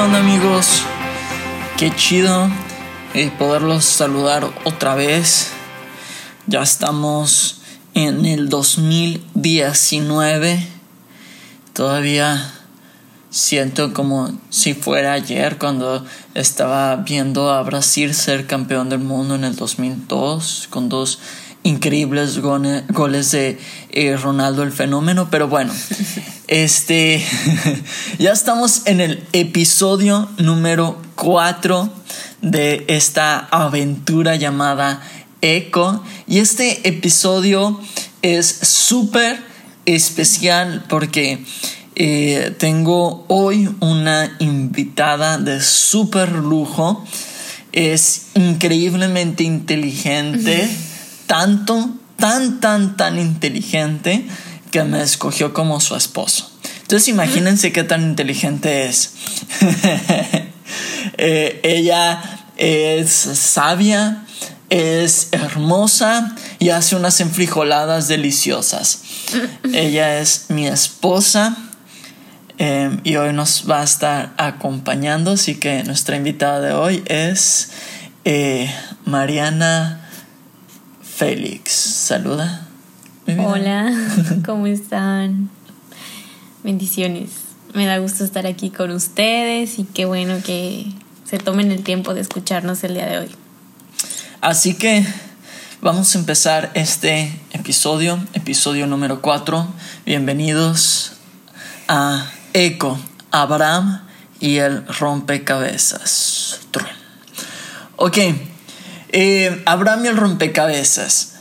¿Qué onda amigos? Qué chido eh, poderlos saludar otra vez. Ya estamos en el 2019. Todavía siento como si fuera ayer cuando estaba viendo a Brasil ser campeón del mundo en el 2002 con dos increíbles goles de eh, Ronaldo el fenómeno, pero bueno, este ya estamos en el episodio número 4 de esta aventura llamada Eco y este episodio es súper especial porque eh, tengo hoy una invitada de súper lujo, es increíblemente inteligente tanto, tan, tan, tan inteligente que me escogió como su esposo. Entonces imagínense qué tan inteligente es. Eh, ella es sabia, es hermosa y hace unas enfrijoladas deliciosas. ella es mi esposa eh, y hoy nos va a estar acompañando, así que nuestra invitada de hoy es eh, Mariana Félix. Saluda. Hola, ¿cómo están? Bendiciones. Me da gusto estar aquí con ustedes y qué bueno que se tomen el tiempo de escucharnos el día de hoy. Así que vamos a empezar este episodio, episodio número 4. Bienvenidos a Eco, Abraham y el rompecabezas. Ok, eh, Abraham y el rompecabezas.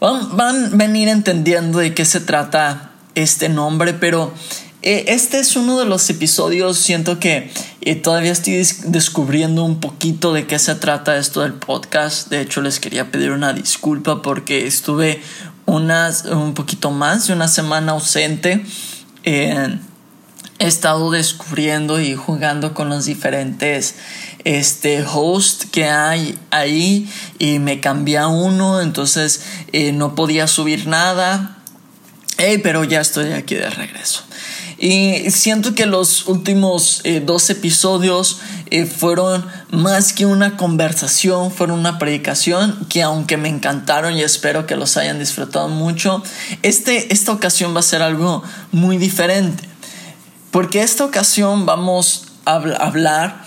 Van, a venir entendiendo de qué se trata este nombre, pero eh, este es uno de los episodios, siento que eh, todavía estoy descubriendo un poquito de qué se trata esto del podcast. De hecho, les quería pedir una disculpa porque estuve unas, un poquito más de una semana ausente. He estado descubriendo y jugando con los diferentes este host que hay ahí y me cambié a uno, entonces eh, no podía subir nada, pero ya estoy aquí de regreso. Y siento que los últimos eh, dos episodios eh, fueron más que una conversación, fueron una predicación que aunque me encantaron y espero que los hayan disfrutado mucho, este, esta ocasión va a ser algo muy diferente. Porque esta ocasión vamos a hablar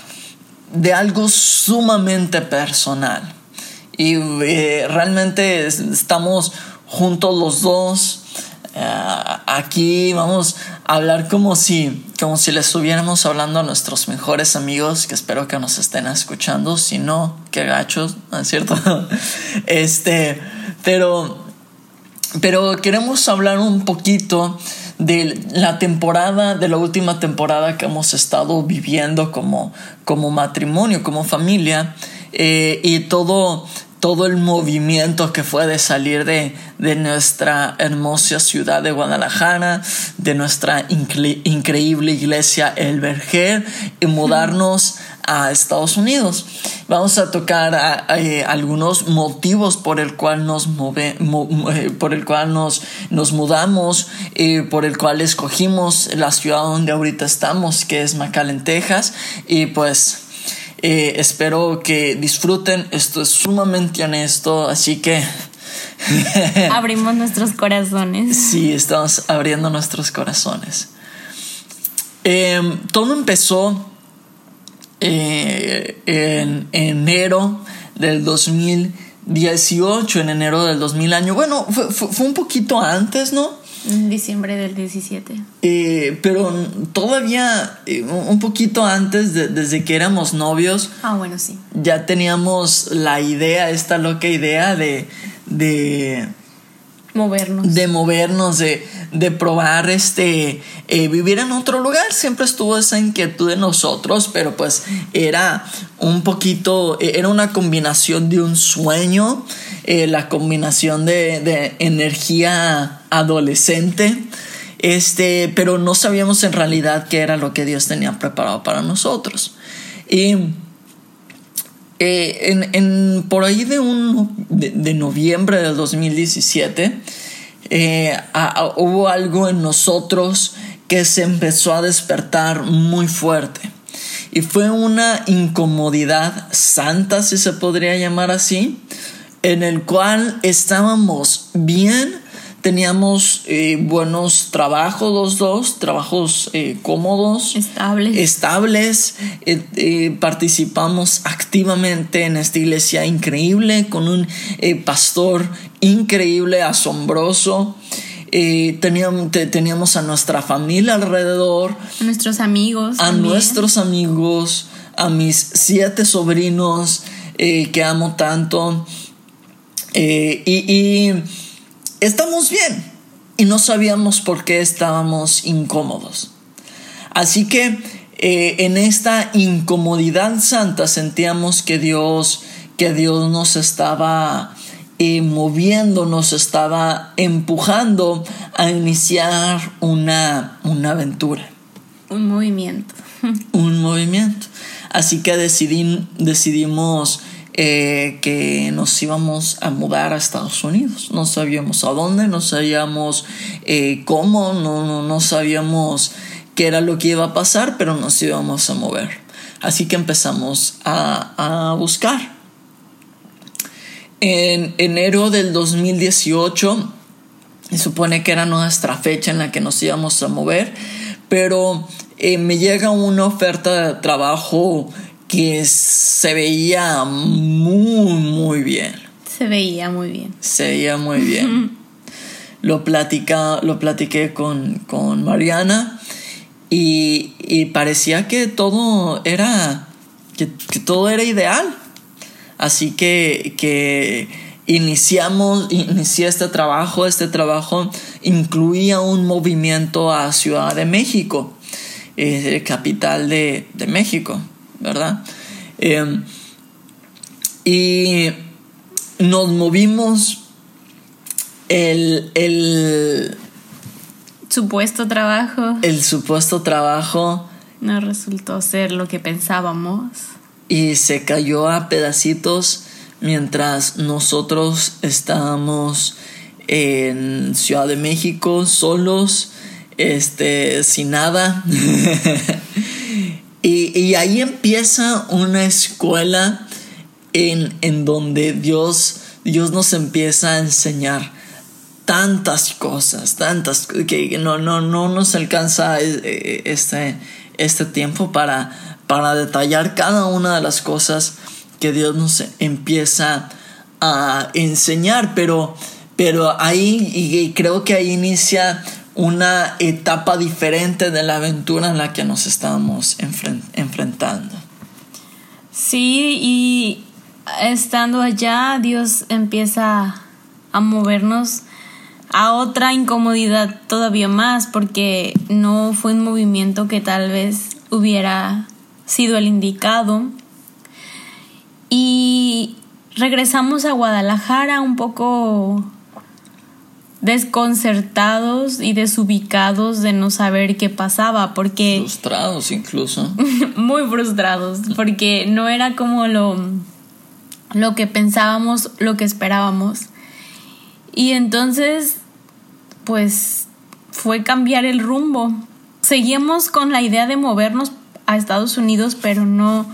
de algo sumamente personal. Y eh, realmente estamos juntos los dos. Eh, aquí vamos a hablar como si, como si le estuviéramos hablando a nuestros mejores amigos, que espero que nos estén escuchando. Si no, qué gachos, ¿no es cierto? este, pero, pero queremos hablar un poquito de la temporada, de la última temporada que hemos estado viviendo como, como matrimonio, como familia, eh, y todo, todo el movimiento que fue de salir de, de nuestra hermosa ciudad de Guadalajara, de nuestra increíble iglesia El Verger, y mudarnos a Estados Unidos. Vamos a tocar eh, algunos motivos por el cual nos move, eh, por el cual nos, nos mudamos, y por el cual escogimos la ciudad donde ahorita estamos, que es McAllen, Texas, y pues eh, espero que disfruten. Esto es sumamente honesto, así que abrimos nuestros corazones. Sí, estamos abriendo nuestros corazones. Em, todo empezó eh, en enero del 2018, en enero del 2000 año. Bueno, fue, un poquito antes, ¿no? En diciembre del 17. Eh, pero todavía eh, un poquito antes, desde que éramos novios. Ah, bueno, sí. Ya teníamos la idea, esta loca idea de, de movernos. De movernos, de, de probar este, eh, vivir en otro lugar. Siempre estuvo esa inquietud de nosotros, pero pues era un poquito, e, era una combinación de un sueño, eh, la combinación de, de, energía adolescente. Este, pero no sabíamos en realidad qué era lo que Dios tenía preparado para nosotros. Y eh, en, en, por ahí de, un, de, noviembre del 2017 eh, hubo algo en nosotros que se empezó a despertar muy fuerte. y fue una incomodidad santa, si se podría llamar así, en el cual estábamos bien, teníamos eh, buenos trabajos los dos, trabajos eh, cómodos, estables, estables eh, participamos activamente en esta iglesia increíble con un pastor increíble, asombroso. teníamos, teníamos a nuestra familia alrededor, a nuestros amigos, a nuestros amigos, a mis siete sobrinos que amo tanto. y estamos bien y no sabíamos por qué estábamos incómodos. Así que eh, en esta incomodidad santa sentíamos que Dios, que Dios nos estaba eh, moviendo, nos estaba empujando a iniciar una, una aventura. Un movimiento. Un movimiento. Así que decidimos eh, que nos íbamos a mudar a Estados Unidos. No sabíamos a dónde, no sabíamos eh, cómo, no, no, sabíamos qué era lo que iba a pasar, pero nos íbamos a mover. Así que empezamos a, a buscar. En enero del 2018, se supone que era nuestra fecha en la que nos íbamos a mover, pero eh, me llega una oferta de trabajo que se veía muy, muy bien. Se veía muy bien. Se veía muy bien. lo, platica, lo platiqué con, con Mariana y, y, parecía que todo era, que, todo era ideal. Así que, que iniciamos, inicié este trabajo. Este trabajo incluía un movimiento a Ciudad de México, eh, capital de, de México. ¿Verdad? Em, y nos movimos el, el supuesto trabajo. El supuesto trabajo. No resultó ser lo que pensábamos. Y se cayó a pedacitos mientras nosotros estábamos en Ciudad de México solos, este, sin nada. Y, ahí empieza una escuela en, en donde Dios, Dios nos empieza a enseñar tantas cosas, tantas que no, no, no nos alcanza eh, eh, este, este tiempo para, para detallar cada una de las cosas que Dios nos empieza a enseñar, pero, pero ahí y creo que ahí inicia una etapa diferente de la aventura en la que nos estábamos enfrentando. Sí, y estando allá, Dios empieza a movernos a otra incomodidad todavía más, porque no fue un movimiento que tal vez hubiera sido el indicado. Y regresamos a Guadalajara un poco desconcertados y desubicados de no saber qué pasaba, porque... Frustrados incluso. muy frustrados, porque no era como lo, lo que pensábamos, lo que esperábamos. Y entonces, pues, fue cambiar el rumbo. Seguíamos con la idea de movernos a Estados Unidos, pero no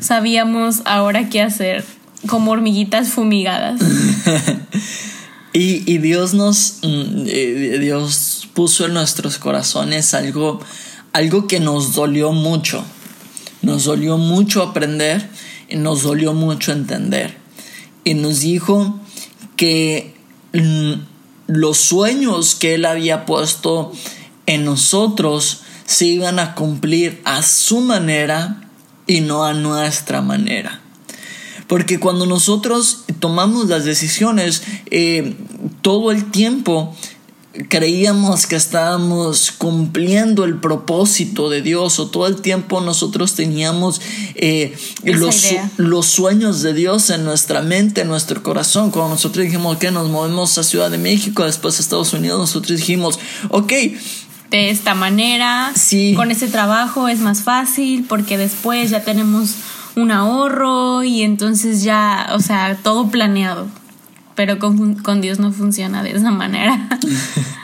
sabíamos ahora qué hacer, como hormiguitas fumigadas. Y, Dios nos, mm, eh, Dios puso en nuestros corazones algo, algo que nos dolió mucho. Nos dolió mucho aprender y nos dolió mucho entender. Y nos dijo que mm, los sueños que Él había puesto en nosotros se iban a cumplir a su manera y no a nuestra manera. Porque cuando nosotros tomamos las decisiones, eh, todo el tiempo creíamos que estábamos cumpliendo el propósito de Dios o todo el tiempo nosotros teníamos eh, los, los, sueños de Dios en nuestra mente, en nuestro corazón. Cuando nosotros dijimos que nos movemos a Ciudad de México, después a Estados Unidos, nosotros dijimos, ok, de esta manera, sí. con ese trabajo es más fácil porque después ya tenemos un ahorro y entonces ya, o sea, todo planeado. Pero con, Dios no funciona de esa manera.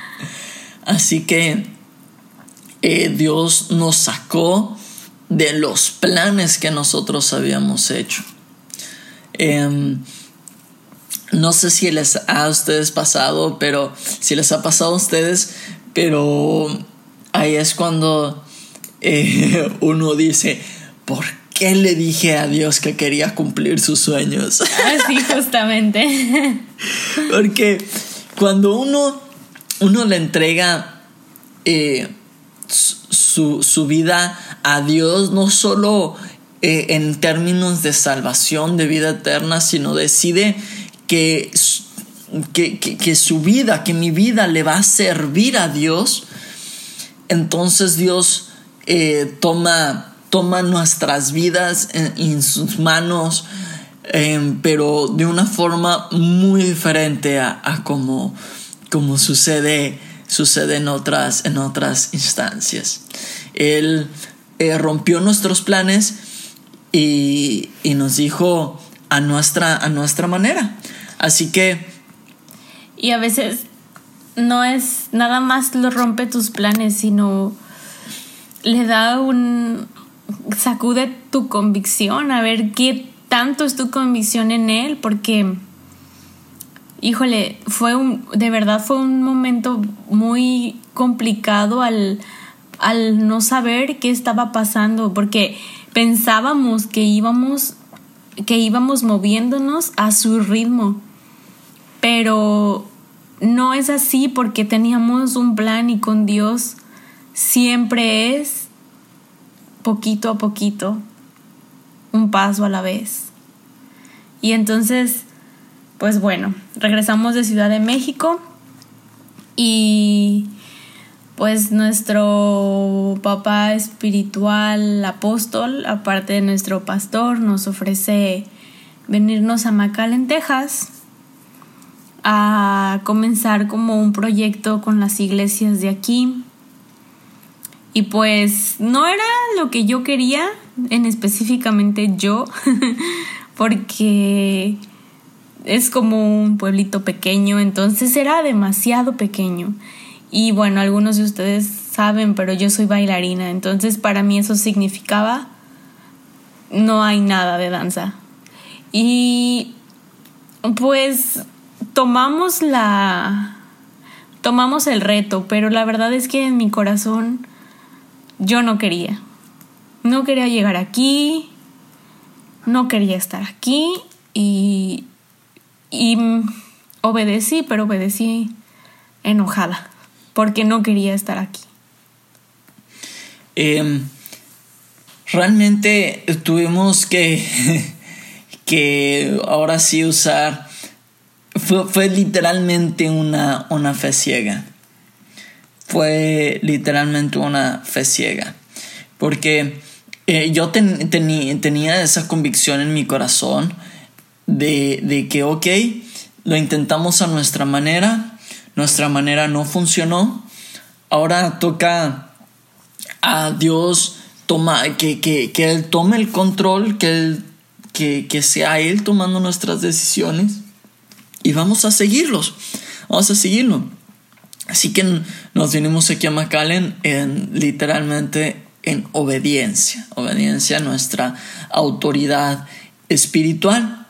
Así que eh, Dios nos sacó de los planes que nosotros habíamos hecho. Em, no sé si les ha a ustedes pasado, pero si les ha pasado a ustedes, pero ahí es cuando eh, uno dice, ¿por qué le dije a Dios que quería cumplir sus sueños? Así ah, justamente. Porque cuando uno, uno le entrega eh, su, vida a Dios, no solo eh, en términos de salvación, de vida eterna, sino decide que, que, su vida, que mi vida le va a servir a Dios, entonces Dios eh, toma, toma nuestras vidas en, sus manos, em, pero de una forma muy diferente a, a como, como sucede sucede en otras, en otras instancias. Él eh, rompió nuestros planes y, nos dijo a nuestra, a nuestra manera. Así que... Y a veces no es nada más lo rompe tus planes, sino le da un... sacude tu convicción, a ver qué tanto es tu convicción en él, porque híjole, fue un, de verdad fue un momento muy complicado al, al no saber qué estaba pasando, porque pensábamos que íbamos, que íbamos moviéndonos a su ritmo, pero no es así porque teníamos un plan y con Dios siempre es poquito a poquito, un paso a la vez. Y entonces pues bueno, regresamos de Ciudad de México y pues nuestro papá espiritual apóstol, aparte de nuestro pastor, nos ofrece venirnos a McAllen, Texas, a comenzar como un proyecto con las iglesias de aquí. Y pues no era lo que yo quería, en específicamente yo, porque es como un pueblito pequeño, entonces era demasiado pequeño. Y bueno, algunos de ustedes saben, pero yo soy bailarina, entonces para mí eso significaba no hay nada de danza. Y pues tomamos la tomamos el reto, pero la verdad es que en mi corazón yo no quería. No quería llegar aquí, no quería estar aquí y y obedecí, pero obedecí enojada, porque no quería estar aquí. Em, realmente tuvimos que, que ahora sí usar, fue, literalmente una, una fe ciega. Fue literalmente una fe ciega. Porque eh, yo tenía esa convicción en mi corazón de, que, ok, lo intentamos a nuestra manera, nuestra manera no funcionó, ahora toca a Dios toma, que, que, que Él tome el control, que, que, que sea Él tomando nuestras decisiones y vamos a seguirlos, vamos a seguirlo. Así que nos vinimos aquí a McAllen en literalmente en obediencia, obediencia a nuestra autoridad espiritual.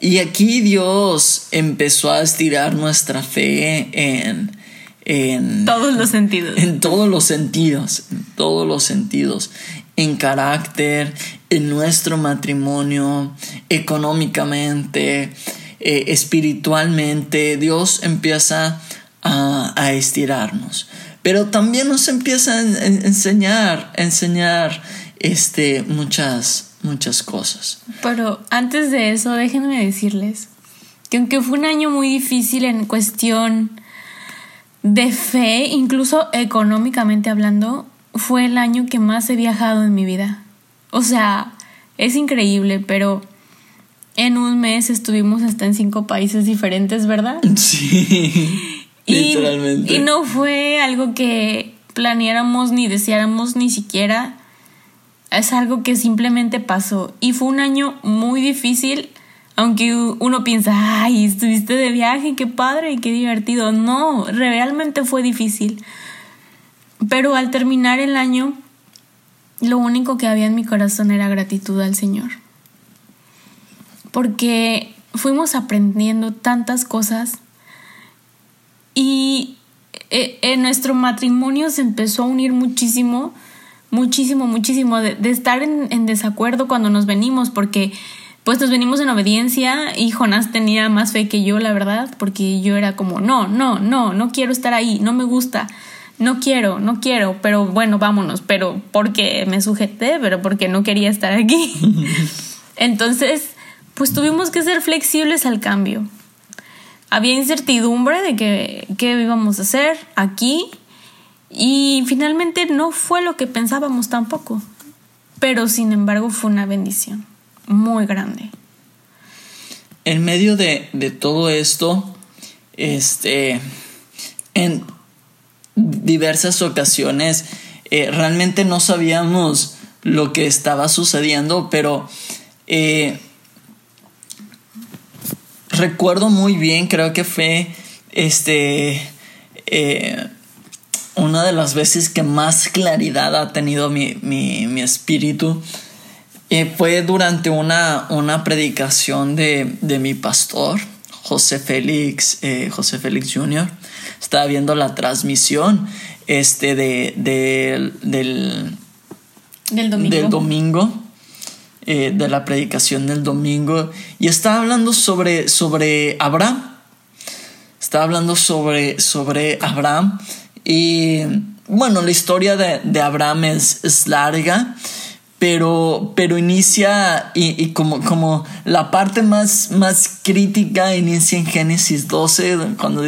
Y aquí Dios empezó a estirar nuestra fe en, en todos los sentidos. En todos los sentidos, en todos los sentidos. En carácter, en nuestro matrimonio, económicamente, eh, espiritualmente. Dios empieza a, a, estirarnos. Pero también nos empieza a enseñar, a enseñar este, muchas, muchas cosas. Pero antes de eso, déjenme decirles que aunque fue un año muy difícil en cuestión de fe, incluso económicamente hablando, fue el año que más he viajado en mi vida. O sea, es increíble, pero en un mes estuvimos hasta en cinco países diferentes, ¿verdad? Sí. Literalmente. Y no fue algo que planeáramos ni deseáramos ni siquiera es algo que simplemente pasó y fue un año muy difícil, aunque uno piensa, ay, estuviste de viaje, qué padre y qué divertido. No, realmente fue difícil. Pero al terminar el año, lo único que había en mi corazón era gratitud al Señor. Porque fuimos aprendiendo tantas cosas y eh, en nuestro matrimonio se empezó a unir muchísimo, muchísimo, muchísimo, de, estar en, en, desacuerdo cuando nos venimos, porque pues nos venimos en obediencia y Jonás tenía más fe que yo, la verdad, porque yo era como, no, no, no, no quiero estar ahí, no me gusta, no quiero, no quiero, pero bueno, vámonos, pero porque me sujeté, pero porque no quería estar aquí. Entonces, pues tuvimos que ser flexibles al cambio. Había incertidumbre de que, qué íbamos a hacer aquí y finalmente no fue lo que pensábamos tampoco, pero sin embargo fue una bendición muy grande. En medio de, todo esto, este, en diversas ocasiones, eh, realmente no sabíamos lo que estaba sucediendo, pero eh, recuerdo muy bien, creo que fue este eh, una de las veces que más claridad ha tenido mi, mi espíritu. Fue durante una, una predicación de, mi pastor, José Félix, eh, José Félix Jr. Estaba viendo la transmisión este, de, del, del domingo, del domingo eh, de la predicación del domingo, y estaba hablando sobre, sobre Abraham. Estaba hablando sobre, sobre Abraham. Y bueno, la historia de, de Abraham es larga pero, pero inicia y, como, como la parte más, más crítica inicia en Génesis 12, cuando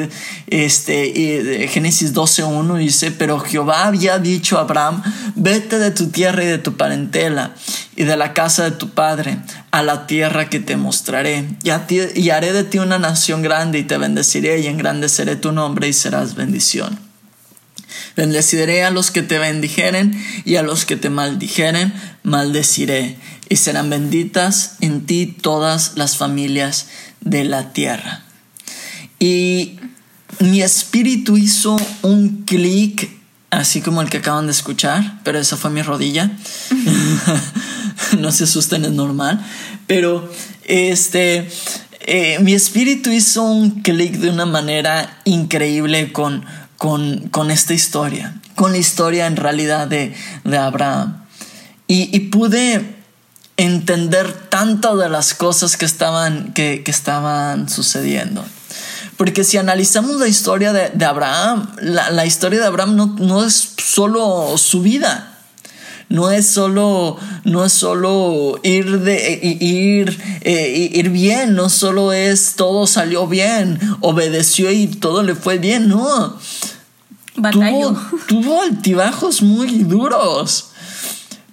este, Génesis 12.1 dice, pero Jehová había dicho a Abraham, vete de tu tierra y de tu parentela y de la casa de tu padre a la tierra que te mostraré y, y haré de ti una nación grande y te bendeciré y engrandeceré tu nombre y serás bendición. Bendeciré a los que te bendijeren y a los que te maldijeren, maldeciré. Y serán benditas en ti todas las familias de la tierra. Y mi espíritu hizo un clic, así como el que acaban de escuchar, pero esa fue mi rodilla. no se asusten, es normal. Pero este, eh, mi espíritu hizo un clic de una manera increíble con con, esta historia, con la historia en realidad de, Abraham. Y, pude entender tanto de las cosas que estaban, que, estaban sucediendo. Porque si analizamos la historia de, Abraham, la, historia de Abraham no, no, es solo su vida. No es solo, no es solo ir, de, ir, eh, ir bien, no solo es todo salió bien, obedeció y todo le fue bien, no Tuvo, altibajos muy duros.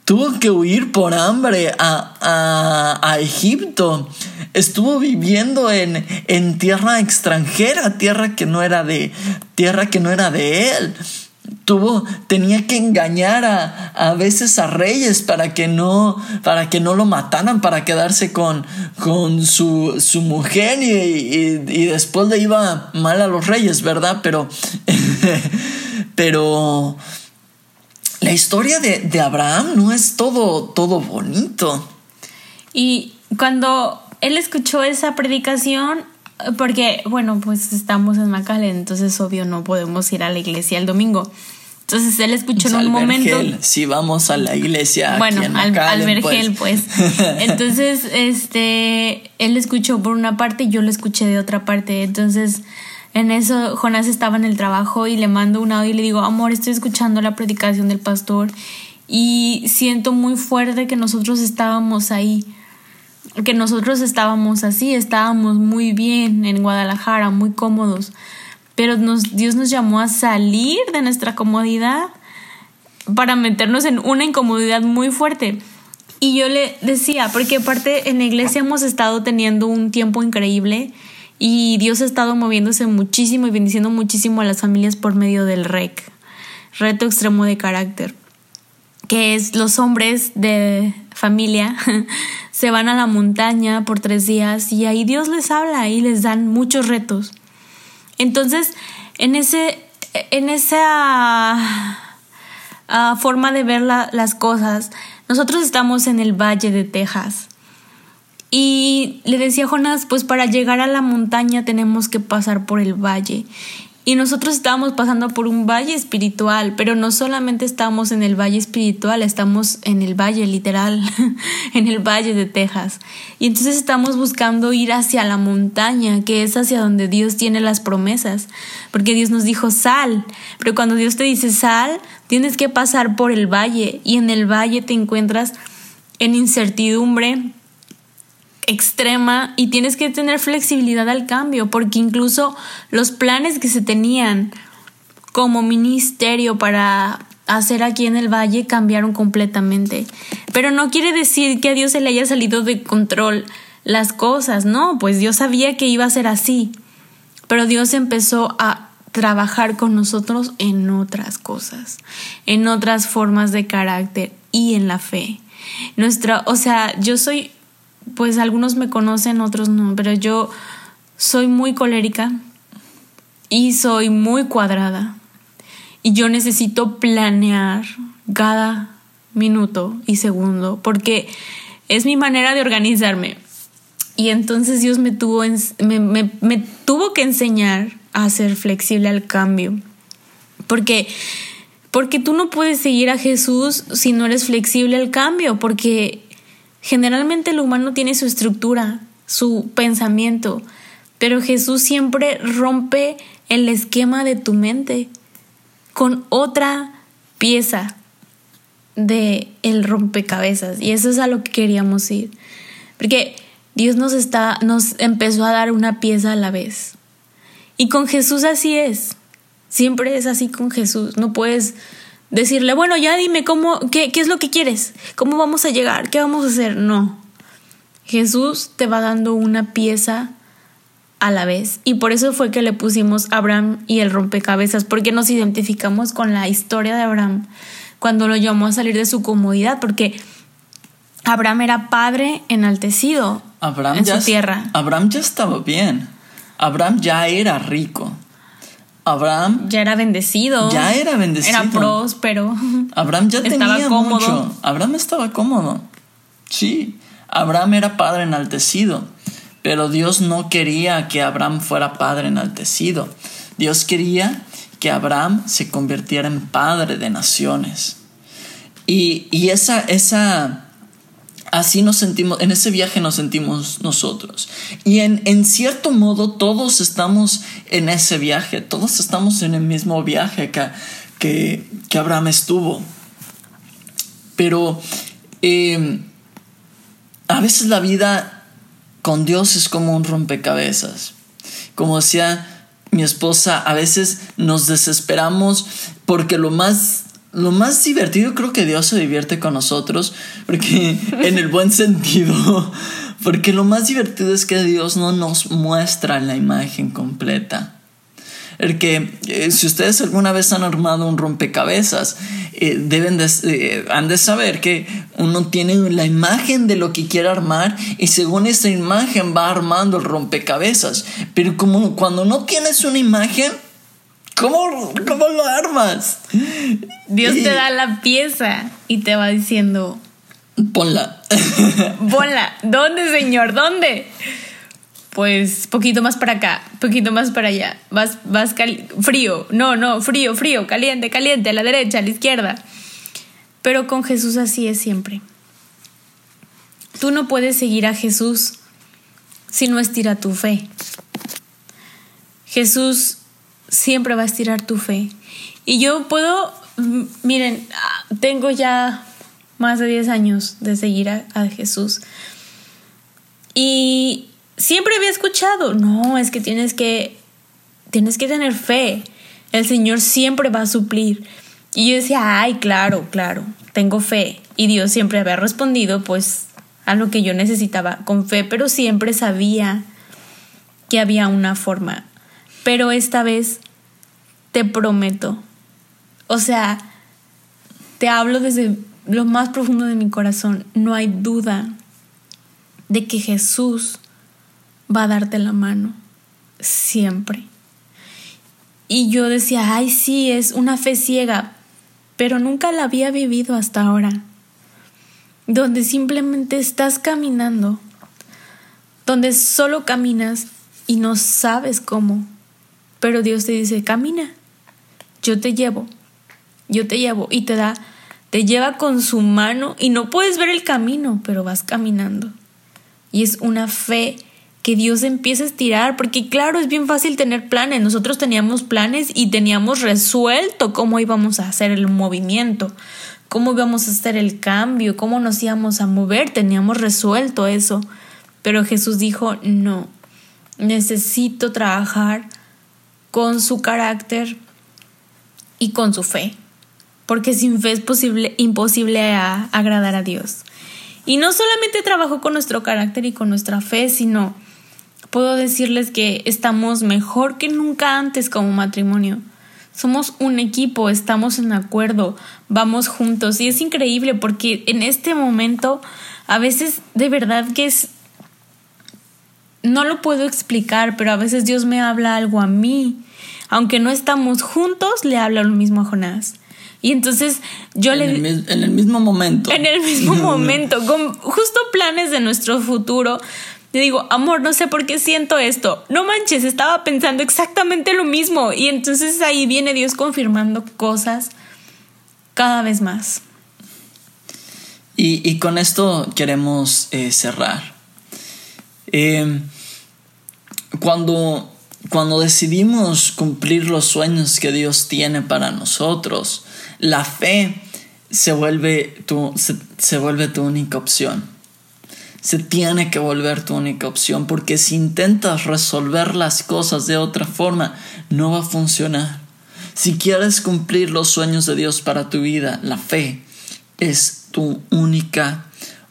Tuvo que huir por hambre a, a, Egipto. Estuvo viviendo en, en tierra extranjera, tierra que no era de, tierra que no era de él tuvo tenía que engañar a, a, veces a reyes para que no para que no lo mataran para quedarse con, con su, su mujer y, y, después le iba mal a los reyes verdad pero pero la historia de, de, Abraham no es todo todo bonito. Y cuando él escuchó esa predicación porque, bueno, pues estamos en McAllen, entonces obvio no podemos ir a la iglesia el domingo. Entonces él escuchó en un momento. Si vamos a la iglesia. Bueno, al, Vergel, pues. pues. Entonces, este, él escuchó por una parte y yo lo escuché de otra parte. Entonces, en eso, Jonás estaba en el trabajo y le mando un audio y le digo, amor, estoy escuchando la predicación del pastor y siento muy fuerte que nosotros estábamos ahí que nosotros estábamos así, estábamos muy bien en Guadalajara, muy cómodos, pero Dios nos llamó a salir de nuestra comodidad para meternos en una incomodidad muy fuerte. Y yo le decía, porque aparte en la iglesia hemos estado teniendo un tiempo increíble y Dios ha estado moviéndose muchísimo y bendiciendo muchísimo a las familias por medio del REC, reto extremo de carácter que es los hombres de familia se van a la montaña por tres días y ahí Dios les habla y les dan muchos retos. Entonces, en ese, en esa ah, forma de ver las cosas. Nosotros estamos en el Valle de Texas. Y le decía a Jonás, pues para llegar a la montaña tenemos que pasar por el valle. Y nosotros estábamos pasando por un valle espiritual, pero no solamente estamos en el valle espiritual, estamos en el valle literal, en el valle de Texas. Y entonces estamos buscando ir hacia la montaña, que es hacia donde Dios tiene las promesas, porque Dios nos dijo sal, pero cuando Dios te dice sal, tienes que pasar por el valle. Y en el valle te encuentras en incertidumbre, extrema y tienes que tener flexibilidad al cambio, porque incluso los planes que se tenían como ministerio para hacer aquí en el valle cambiaron completamente. Pero no quiere decir que a Dios se le haya salido de control las cosas, no, pues Dios sabía que iba a ser así. Pero Dios empezó a trabajar con nosotros en otras cosas, en otras formas de carácter y en la fe. Nuestra, o sea, yo soy pues algunos me conocen, otros no, pero yo soy muy colérica y soy muy cuadrada. Y yo necesito planear cada minuto y segundo porque es mi manera de organizarme. Y entonces Dios me tuvo, me, me tuvo que enseñar a ser flexible al cambio. Porque porque tú no puedes seguir a Jesús si no eres flexible al cambio, porque Generalmente el humano tiene su estructura, su pensamiento, pero Jesús siempre rompe el esquema de tu mente con otra pieza de el rompecabezas y eso es a lo que queríamos ir. Porque Dios nos está nos empezó a dar una pieza a la vez. Y con Jesús así es. Siempre es así con Jesús. No puedes decirle, bueno, ya dime cómo, qué, qué es lo que quieres, cómo vamos a llegar, qué vamos a hacer. No. Jesús te va dando una pieza a la vez. Y por eso fue que le pusimos Abraham y el rompecabezas, porque nos identificamos con la historia de Abraham cuando lo llamó a salir de su comodidad, porque Abraham era padre enaltecido Abraham en ya, su tierra. Abraham ya estaba bien. Abraham ya era rico. Abraham ya era bendecido. Ya era bendecido. Era próspero. Abraham ya tenía mucho. Abraham estaba cómodo. Sí, Abraham era padre enaltecido, pero Dios no quería que Abraham fuera padre enaltecido. Dios quería que Abraham se convirtiera en padre de naciones. Y, y esa, esa, Así nos sentimos, en ese viaje nos sentimos nosotros. Y en, en, cierto modo todos estamos en ese viaje, todos estamos en el mismo viaje que, que, Abraham estuvo. Pero eh, a veces la vida con Dios es como un rompecabezas. Como decía mi esposa, a veces nos desesperamos porque lo más lo más divertido creo que Dios se divierte con nosotros, porque en el buen sentido, porque lo más divertido es que Dios no nos muestra la imagen completa. Porque eh, si ustedes alguna vez han armado un rompecabezas, eh, deben de, eh, han de saber que uno tiene la imagen de lo que quiere armar y según esa imagen va armando el rompecabezas. Pero como cuando no tienes una imagen, ¿Cómo, ¿Cómo, lo armas? Dios te da la pieza y te va diciendo... Ponla. Ponla. ¿Dónde, Señor? ¿Dónde? Pues poquito más para acá, poquito más para allá. Vas, vas frío. No, no, frío, frío, caliente, caliente, a la derecha, a la izquierda. Pero con Jesús así es siempre. Tú no puedes seguir a Jesús si no estira tu fe. Jesús siempre va a estirar tu fe. Y yo puedo, miren, tengo ya más de 10 años de seguir a, Jesús. Y siempre había escuchado, no, es que tienes que, tienes que tener fe. El Señor siempre va a suplir. Y yo decía, ay, claro, claro, tengo fe. Y Dios siempre había respondido, pues, a lo que yo necesitaba con fe, pero siempre sabía que había una forma pero esta vez te prometo, o sea, te hablo desde lo más profundo de mi corazón, no hay duda de que Jesús va a darte la mano, siempre. Y yo decía, ay, sí, es una fe ciega, pero nunca la había vivido hasta ahora, donde simplemente estás caminando, donde solo caminas y no sabes cómo, pero Dios te dice, camina, yo te llevo, yo te llevo y te da, te lleva con su mano y no puedes ver el camino, pero vas caminando. Y es una fe que Dios empieza a estirar, porque claro, es bien fácil tener planes. Nosotros teníamos planes y teníamos resuelto cómo íbamos a hacer el movimiento, cómo íbamos a hacer el cambio, cómo nos íbamos a mover, teníamos resuelto eso. Pero Jesús dijo, no, necesito trabajar con su carácter y con su fe, porque sin fe es posible, imposible agradar a Dios. Y no solamente trabajo con nuestro carácter y con nuestra fe, sino puedo decirles que estamos mejor que nunca antes como matrimonio. Somos un equipo, estamos en acuerdo, vamos juntos y es increíble porque en este momento a veces de verdad que es... No lo puedo explicar, pero a veces Dios me habla algo a mí. Aunque no estamos juntos, le habla lo mismo a Jonás. Y entonces yo en le... El, en el mismo momento. En el mismo momento, con justo planes de nuestro futuro, le digo, amor, no sé por qué siento esto. No manches, estaba pensando exactamente lo mismo. Y entonces ahí viene Dios confirmando cosas cada vez más. Y, y con esto queremos eh, cerrar. Eh, cuando, cuando decidimos cumplir los sueños que Dios tiene para nosotros, la fe se vuelve tu, se, vuelve tu única opción se tiene que volver tu única opción porque si intentas resolver las cosas de otra forma no va a funcionar. Si quieres cumplir los sueños de Dios para tu vida, la fe es tu única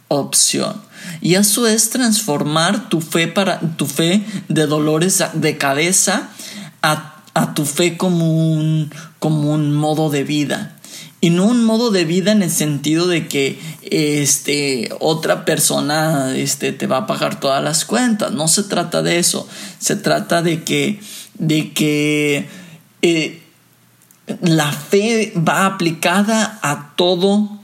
opción. Y eso es transformar tu fe para tu fe de dolores de cabeza a, a tu fe como un, como un modo de vida. Y no un modo de vida en el sentido de que este otra persona este te va a pagar todas las cuentas. No se trata de eso. Se trata de que de que eh, la fe va aplicada a todo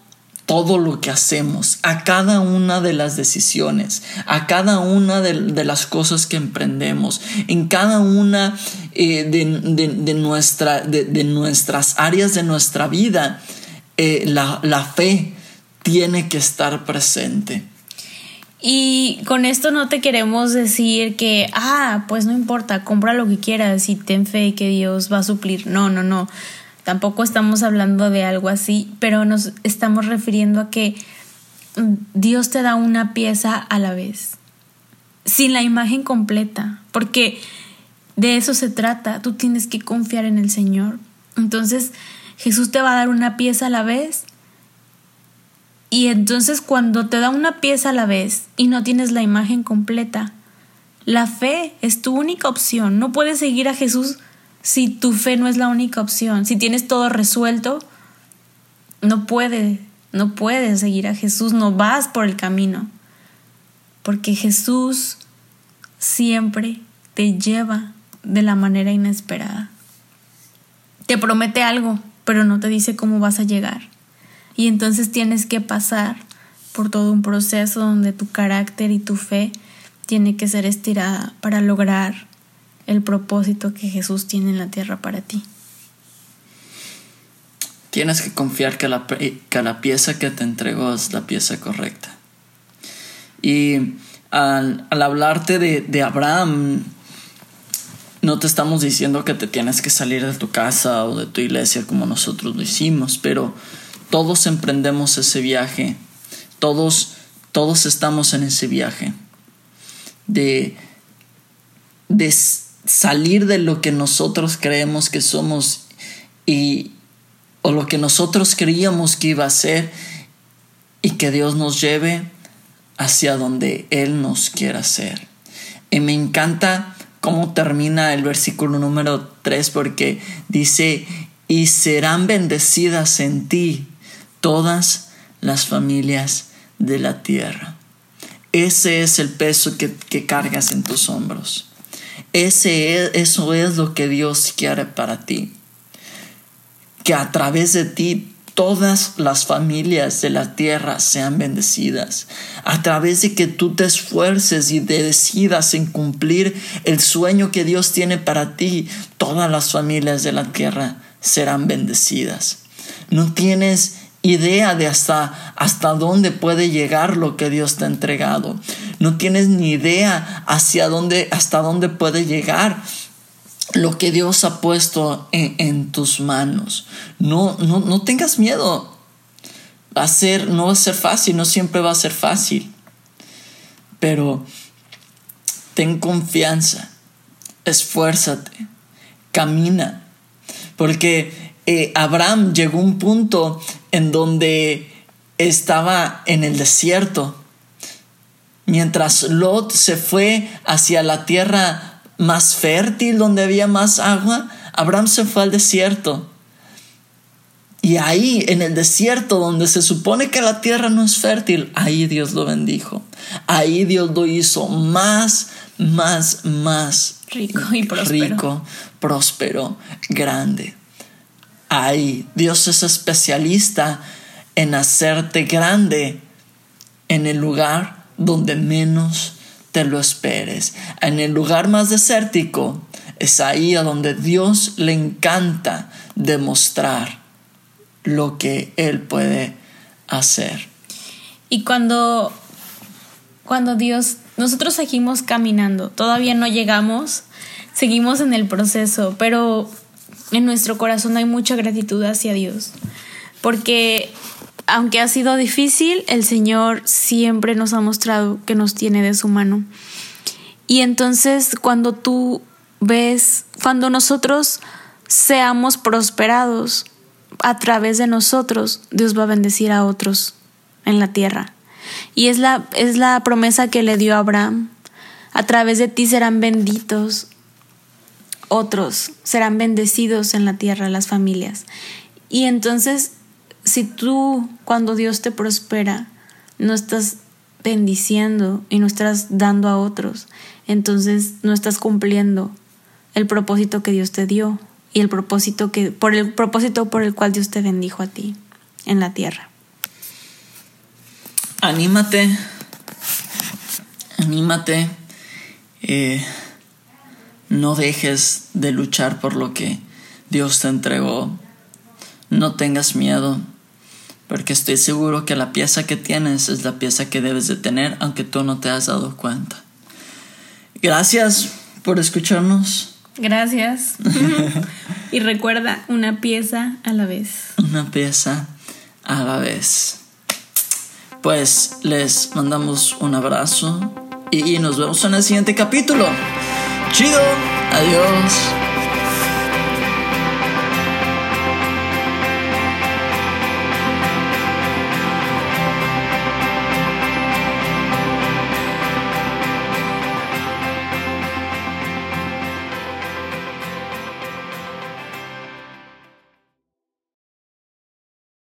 todo lo que hacemos, a cada una de las decisiones, a cada una de, las cosas que emprendemos, en cada una eh, de, nuestra, de, nuestras áreas de nuestra vida, eh, la, la fe tiene que estar presente. Y con esto no te queremos decir que, ah, pues no importa, compra lo que quieras y ten fe que Dios va a suplir. No, no, no. Tampoco estamos hablando de algo así, pero nos estamos refiriendo a que Dios te da una pieza a la vez, sin la imagen completa, porque de eso se trata, tú tienes que confiar en el Señor. Entonces Jesús te va a dar una pieza a la vez y entonces cuando te da una pieza a la vez y no tienes la imagen completa, la fe es tu única opción, no puedes seguir a Jesús si tu fe no es la única opción, si tienes todo resuelto, no puedes, no puedes seguir a Jesús, no vas por el camino, porque Jesús siempre te lleva de la manera inesperada. Te promete algo, pero no te dice cómo vas a llegar. Y entonces tienes que pasar por todo un proceso donde tu carácter y tu fe tiene que ser estirada para lograr el propósito que Jesús tiene en la tierra para ti. Tienes que confiar que la, que la pieza que te entregó es la pieza correcta. Y al, hablarte de, de Abraham, no te estamos diciendo que te tienes que salir de tu casa o de tu iglesia como nosotros lo hicimos, pero todos emprendemos ese viaje, todos, todos estamos en ese viaje de, de salir de lo que nosotros creemos que somos y o lo que nosotros creíamos que iba a ser y que Dios nos lleve hacia donde Él nos quiera ser. Y me encanta cómo termina el versículo número 3 porque dice, y serán bendecidas en ti todas las familias de la tierra. Ese es el peso que, que cargas en tus hombros. Ese eso es lo que Dios quiere para ti. Que a través de ti todas las familias de la tierra sean bendecidas. A través de que tú te esfuerces y decidas en cumplir el sueño que Dios tiene para ti, todas las familias de la tierra serán bendecidas. No tienes idea de hasta, hasta dónde puede llegar lo que Dios te ha entregado. No tienes ni idea hacia dónde, hasta dónde puede llegar lo que Dios ha puesto en, tus manos. No, no, no tengas miedo. Va a ser, no va a ser fácil, no siempre va a ser fácil. Pero ten confianza, esfuérzate, camina. Porque eh, Abraham llegó a un punto en donde estaba en el desierto. Mientras Lot se fue hacia la tierra más fértil, donde había más agua, Abraham se fue al desierto. Y ahí, en el desierto, donde se supone que la tierra no es fértil, ahí Dios lo bendijo. Ahí Dios lo hizo más, más, más rico y próspero. Rico, próspero, grande. Ahí Dios es especialista en hacerte grande en el lugar donde menos te lo esperes. En el lugar más desértico es ahí a donde Dios le encanta demostrar lo que Él puede hacer. Y cuando, cuando Dios, nosotros seguimos caminando, todavía no llegamos, seguimos en el proceso, pero en nuestro corazón hay mucha gratitud hacia Dios, porque aunque ha sido difícil, el Señor siempre nos ha mostrado que nos tiene de su mano. Y entonces cuando tú ves, cuando nosotros seamos prosperados a través de nosotros, Dios va a bendecir a otros en la tierra. Y es la, es la promesa que le dio Abraham. A través de ti serán benditos otros, serán bendecidos en la tierra las familias. Y entonces si tú cuando Dios te prospera no estás bendiciendo y no estás dando a otros, entonces no estás cumpliendo el propósito que Dios te dio y el propósito que por el propósito por el cual Dios te bendijo a ti en la tierra. Anímate, anímate, eh, no dejes de luchar por lo que Dios te entregó, no tengas miedo porque estoy seguro que la pieza que tienes es la pieza que debes de tener aunque tú no te has dado cuenta. Gracias por escucharnos. Gracias. y recuerda, una pieza a la vez. Una pieza a la vez. Pues les mandamos un abrazo y nos vemos en el siguiente capítulo. Chido. Adiós.